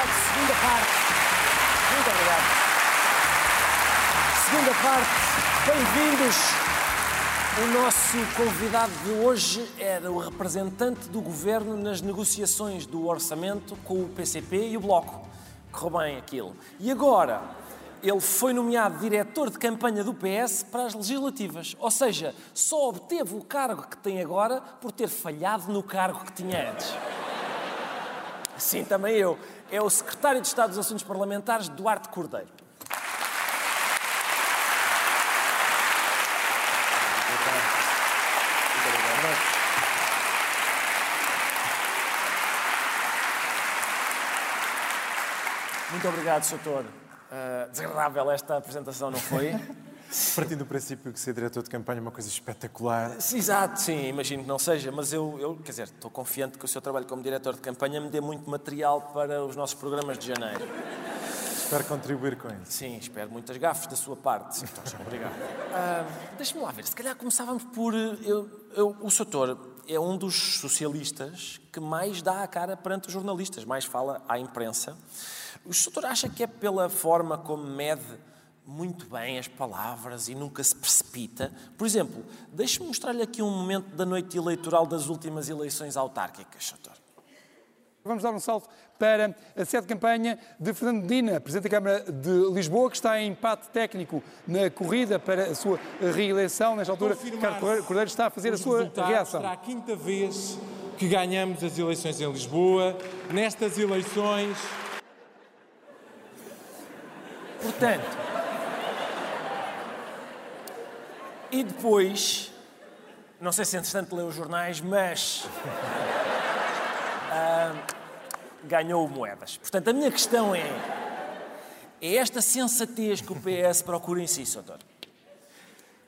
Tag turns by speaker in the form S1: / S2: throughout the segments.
S1: obrigado. Segunda parte. Muito obrigado. Segunda parte. Bem-vindos. O nosso convidado de hoje era o representante do governo nas negociações do orçamento com o PCP e o Bloco. Correu bem aquilo. E agora, ele foi nomeado diretor de campanha do PS para as legislativas. Ou seja, só obteve o cargo que tem agora por ter falhado no cargo que tinha antes. Sim, também eu. É o secretário de Estado dos Assuntos Parlamentares, Duarte Cordeiro. Muito obrigado, Sr. Doutor. Uh, desagradável esta apresentação, não foi?
S2: Partindo do princípio que ser diretor de campanha é uma coisa espetacular.
S1: Exato, sim, imagino que não seja, mas eu, eu, quer dizer, estou confiante que o seu trabalho como diretor de campanha me dê muito material para os nossos programas de janeiro.
S2: Espero contribuir com isso.
S1: Sim, espero muitas gafes da sua parte. Então, já, obrigado. Uh, Deixa-me lá ver, se calhar começávamos por. Eu, eu, o Soutor é um dos socialistas que mais dá a cara perante os jornalistas, mais fala à imprensa. O Soutor acha que é pela forma como mede muito bem as palavras e nunca se precipita? Por exemplo, deixe-me mostrar-lhe aqui um momento da noite eleitoral das últimas eleições autárquicas, Soutor.
S3: Vamos dar um salto para a sede de campanha de Fernando Medina, Presidente da Câmara de Lisboa, que está em empate técnico na corrida para a sua reeleição. Nesta altura, Carlos Cordeiro está a fazer a sua reação.
S4: Será a quinta vez que ganhamos as eleições em Lisboa. Nestas eleições,
S1: Portanto, e depois, não sei se entretanto leu os jornais, mas ah, ganhou moedas. Portanto, a minha questão é: é esta sensatez que o PS procura em si, Sr. Doutor?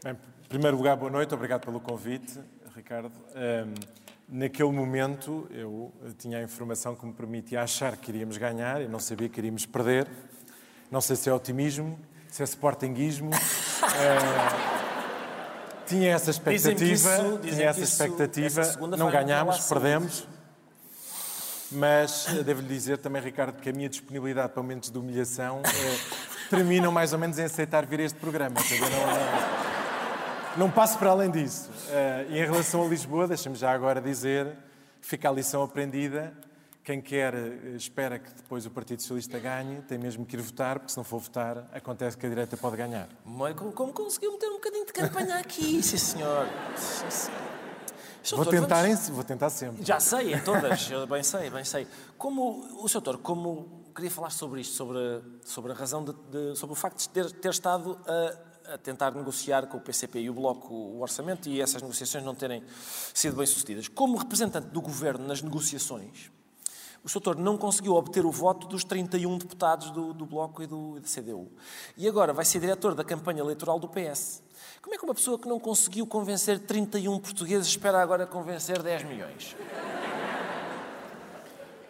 S2: Em primeiro lugar, boa noite, obrigado pelo convite, Ricardo. Um, naquele momento, eu tinha a informação que me permitia achar que iríamos ganhar e não sabia que iríamos perder. Não sei se é otimismo, se é sportinguismo. é... Tinha essa expectativa,
S1: isso,
S2: tinha essa
S1: isso,
S2: expectativa.
S1: essa
S2: não ganhámos,
S1: lá
S2: perdemos. Mas eh, devo-lhe dizer também, Ricardo, que a minha disponibilidade para momentos de humilhação é, terminam mais ou menos em aceitar vir este programa. Não, não, não passo para além disso. Uh, e em relação a Lisboa, deixa-me já agora dizer, fica a lição aprendida quem quer, eh, espera que depois o Partido Socialista ganhe, tem mesmo que ir votar, porque se não for votar, acontece que a direita pode ganhar.
S1: Mas como, como conseguiu meter um bocadinho de campanha aqui, sim senhor. Sim, senhor.
S2: Vou tentar, vamos... vou tentar sempre.
S1: Já sei, em todas, eu bem sei, bem sei. Como o Sr. Doutor, como queria falar sobre isto, sobre, sobre a razão de, de sobre o facto de ter, ter estado a, a, tentar negociar com o PCP e o Bloco o orçamento e essas negociações não terem sido bem sucedidas. Como representante do governo nas negociações, o Soutor não conseguiu obter o voto dos 31 deputados do, do Bloco e do, CDU. E agora vai ser diretor da campanha eleitoral do PS. Como é que uma pessoa que não conseguiu convencer 31 portugueses espera agora convencer 10 milhões?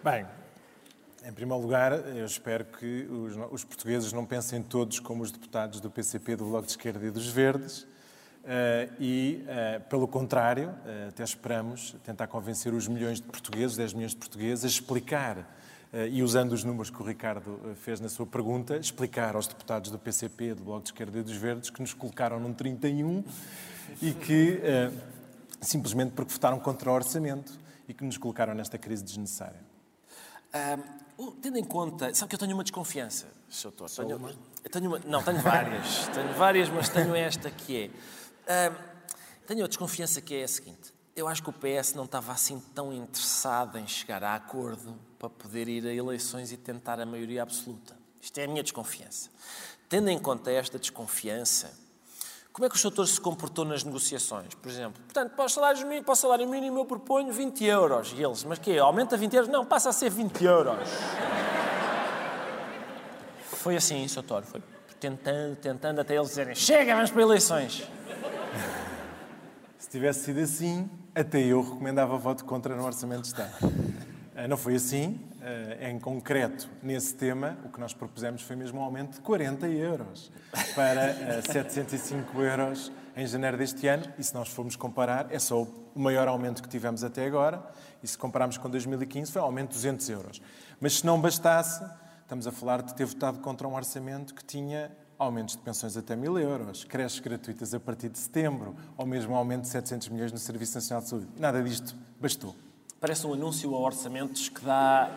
S2: Bem, em primeiro lugar, eu espero que os, os, portugueses não pensem todos como os deputados do PCP, do Bloco de Esquerda e dos Verdes, e, uh, pelo contrário, uh, até esperamos tentar convencer os milhões de portugueses, 10 milhões de portugueses, a explicar, e usando os números que o Ricardo fez na sua pergunta, explicar aos deputados do PCP, do Bloco de Esquerda e dos Verdes, que nos colocaram num 31 e que, simplesmente porque votaram contra o orçamento e que nos colocaram nesta crise desnecessária.
S1: tendo em conta, sabe que eu tenho uma desconfiança, Sr. Doutor. Tenho, tenho uma, não, tenho várias. tenho várias, mas tenho esta que é tenho a desconfiança que é a seguinte. Eu acho que o PS não estava assim tão interessado em chegar a acordo para poder ir a eleições e tentar a maioria absoluta. Isto é a minha desconfiança. Tendo em conta esta desconfiança, como é que o doutor se comportou nas negociações? Por exemplo, portanto, para, os salários para o salário mínimo eu proponho 20 euros. E eles, mas que Aumenta 20 euros? Não, passa a ser 20 euros. Foi assim, doutor. Foi tentando, tentando, até eles dizerem chega, vamos para eleições
S2: tivesse sido assim, até eu recomendava voto contra no Orçamento de Estado. Eh, não foi assim. Eh, em concreto, nesse tema, o que nós propusemos foi mesmo um aumento de 40 euros para 705 eh, euros em janeiro deste ano, e se nós formos comparar, é só o maior aumento que tivemos até agora, e se compararmos com 2015, foi um aumento de 200 euros. Mas se não bastasse, estamos a falar de ter votado contra um orçamento que tinha aumentos de pensões até mil euros, creches gratuitas a partir de setembro, ou mesmo um aumento de 700 milhões no Serviço Nacional de Saúde. Nada disto bastou.
S1: Parece um anúncio a orçamentos que dá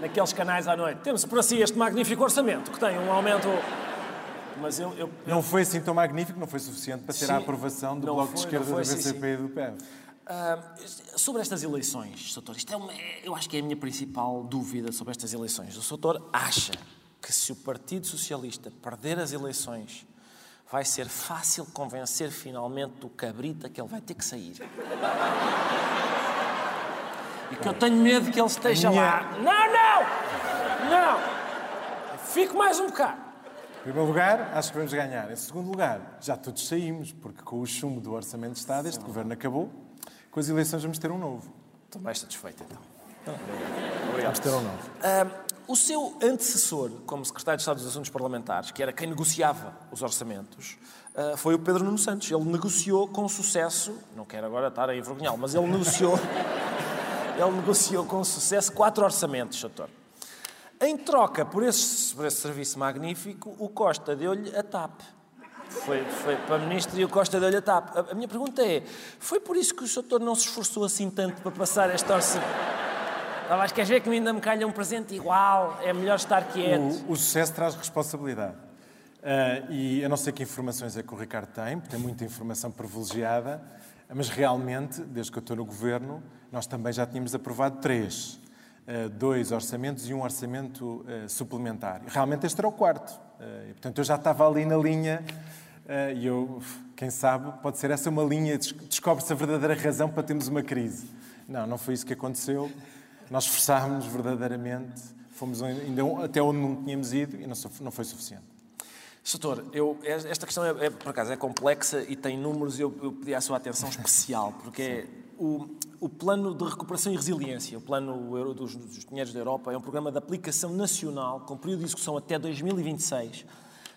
S1: naqueles canais à noite. Temos para si este magnífico orçamento, que tem um aumento... Mas eu... eu, eu...
S2: Não foi assim tão magnífico, não foi suficiente para ter
S1: Sim,
S2: a aprovação do Bloco
S1: foi,
S2: de Esquerda,
S1: foi,
S2: do
S1: sim,
S2: BCP e do PEV.
S1: Ah, sobre estas eleições, Soutor, isto é uma, eu acho que é a minha principal dúvida sobre estas eleições. O Soutor acha que se o Partido Socialista perder as eleições, vai ser fácil convencer finalmente o cabrita que ele vai ter que sair? E que eu tenho medo que ele esteja lá. Não, não! Não! Fico mais um bocado.
S2: Em primeiro lugar, acho que vamos ganhar. Em segundo lugar, já todos saímos, porque com o chumbo do Orçamento de Estado, este governo acabou. Com as eleições vamos ter um novo.
S1: Estou mais satisfeito então.
S2: Vamos novo.
S1: Ah, o seu antecessor como secretário de Estado dos Assuntos Parlamentares, que era quem negociava os orçamentos, ah, foi o Pedro Nuno Santos. Ele negociou com sucesso, não quero agora estar a envergonhá-lo, mas ele negociou, ele negociou com sucesso quatro orçamentos, doutor. Em troca por esse, por esse serviço magnífico, o Costa deu-lhe a TAP. Foi, foi para ministro e o Costa deu-lhe a TAP. A, a minha pergunta é, foi por isso que o doutor não se esforçou assim tanto para passar este orçamento? Mas queres ver que ainda me calha um presente igual? É melhor estar quieto.
S2: O, o sucesso traz responsabilidade. Ah, e eu não sei que informações é que o Ricardo tem, porque tem muita informação privilegiada, mas realmente, desde que eu estou no governo, nós também já tínhamos aprovado três. Ah, dois orçamentos e um orçamento ah, suplementar. Realmente este era o quarto. Ah, e, portanto, eu já estava ali na linha e eu, quem sabe, pode ser essa uma linha, des- descobre-se a verdadeira razão para termos uma crise. Não, não foi isso que aconteceu. Nós esforçámos verdadeiramente, fomos ainda até onde não tínhamos ido e não, foi suficiente.
S1: Doutor, eu, esta questão, é, é, por acaso, é complexa e tem números e eu, eu pedi a sua atenção especial, porque é o, o Plano de Recuperação e Resiliência, o Plano dos, dos Dinheiros da Europa, é um programa de aplicação nacional com período de execução até 2026.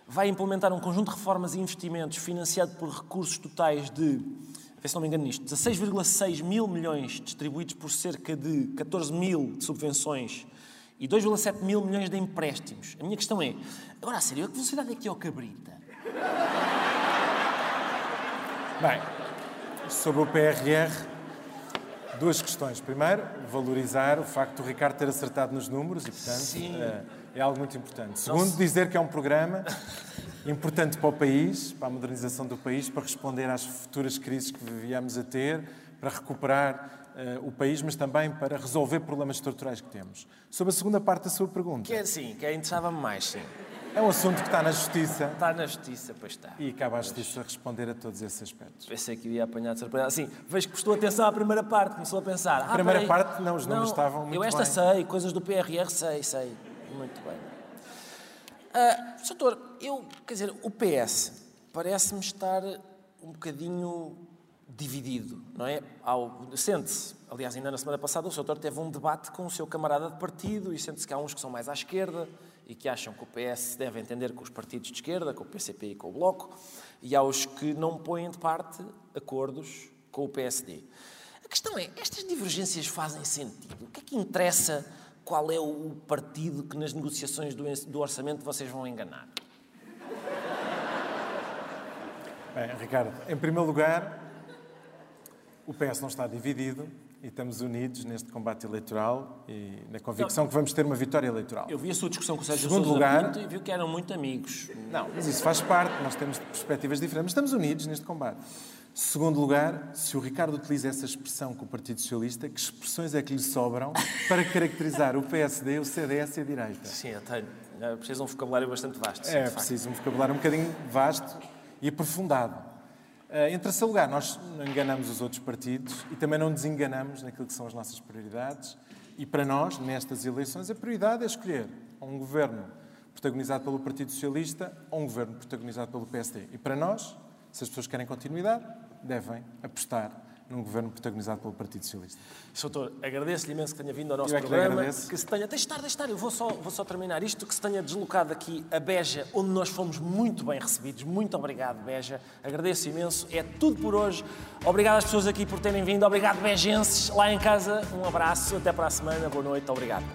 S1: Vai implementar um conjunto de reformas e investimentos financiado por recursos totais de, se não me engano nisto, 16,6 mil milhões distribuídos por cerca de 14 mil de subvenções e 2,7 mil milhões de empréstimos. A minha questão é, agora a sério, a que velocidade é que é o Cabrita?
S2: Bem, sobre o PRR, duas questões. Primeiro, valorizar o facto do Ricardo ter acertado nos números e, portanto,
S1: Sim.
S2: eh, é algo muito importante. Segundo, dizer que é um programa importante para o país, para a modernização do país, para responder às futuras crises que viemos a ter, para recuperar eh, o país, mas também para resolver problemas estruturais que temos. Sobre a segunda parte da sua pergunta,
S1: Que é sim, que é interessava-me mais, sim.
S2: é um assunto que está na Justiça
S1: Está na justiça, pois está.
S2: e cabe à Justiça responder a todos esses aspectos.
S1: Pensei que ia apanhar de surpresa. Assim, vejo que prestou atenção à primeira parte, começou a pensar. A
S2: primeira parte, não, os números estavam muito
S1: Eu esta
S2: bem.
S1: sei, coisas do PRR sei, sei. Muito bem. Ah, doutor, eu, quer dizer, o PS parece-me estar um bocadinho dividido, não é? Sente-se, aliás, ainda na semana passada o doutor teve um debate com o seu camarada de partido e sente-se que há uns que são mais à esquerda e que acham que o PS deve entender com os partidos de esquerda, com o PCP e com o Bloco, e há os que não põem de parte acordos com o PSD. A questão é, estas divergências fazem sentido? O que é que interessa qual é o partido que nas negociações do, orçamento vocês vão enganar?
S2: Bem, Ricardo, em primeiro lugar, o PS não está dividido e estamos unidos neste combate eleitoral e na convicção que vamos ter uma vitória eleitoral.
S1: Eu vi a sua discussão com o Sérgio
S2: Segundo
S1: Sousa
S2: lugar-
S1: Pinto e viu que eram muito amigos.
S2: Não, mas isso faz parte, nós temos perspectivas diferentes, mas estamos unidos neste combate. Segundo lugar, se o Ricardo utiliza essa expressão com o Partido Socialista, que expressões é que lhe sobram para caracterizar o PSD, o CDS e a direita?
S1: Sim, eu tenho. É preciso um vocabulário bastante vasto. sim,
S2: É
S1: de
S2: preciso um vocabulário um bocadinho vasto e aprofundado. Eh, Em terceiro lugar, nós não enganamos os outros partidos e também não desenganamos naquilo que são as nossas prioridades. E para nós, nestas eleições, a prioridade é escolher um governo protagonizado pelo Partido Socialista ou um governo protagonizado pelo PSD. E para nós, se as pessoas querem continuidade, devem apostar num governo protagonizado pelo Partido Socialista.
S1: Sr. Doutor, agradeço-lhe imenso que tenha vindo ao nosso
S2: Eu é que
S1: programa. Que se tenha. Deixa estar, deixa estar, eu vou só, vou só terminar isto, que se tenha deslocado aqui a Beja, onde nós fomos muito bem recebidos. Muito obrigado, Beja. Agradeço imenso. É tudo por hoje. Obrigado às pessoas aqui por terem vindo. Obrigado, bejenses. Lá em casa, um abraço. Até para a semana. Boa noite. Obrigado.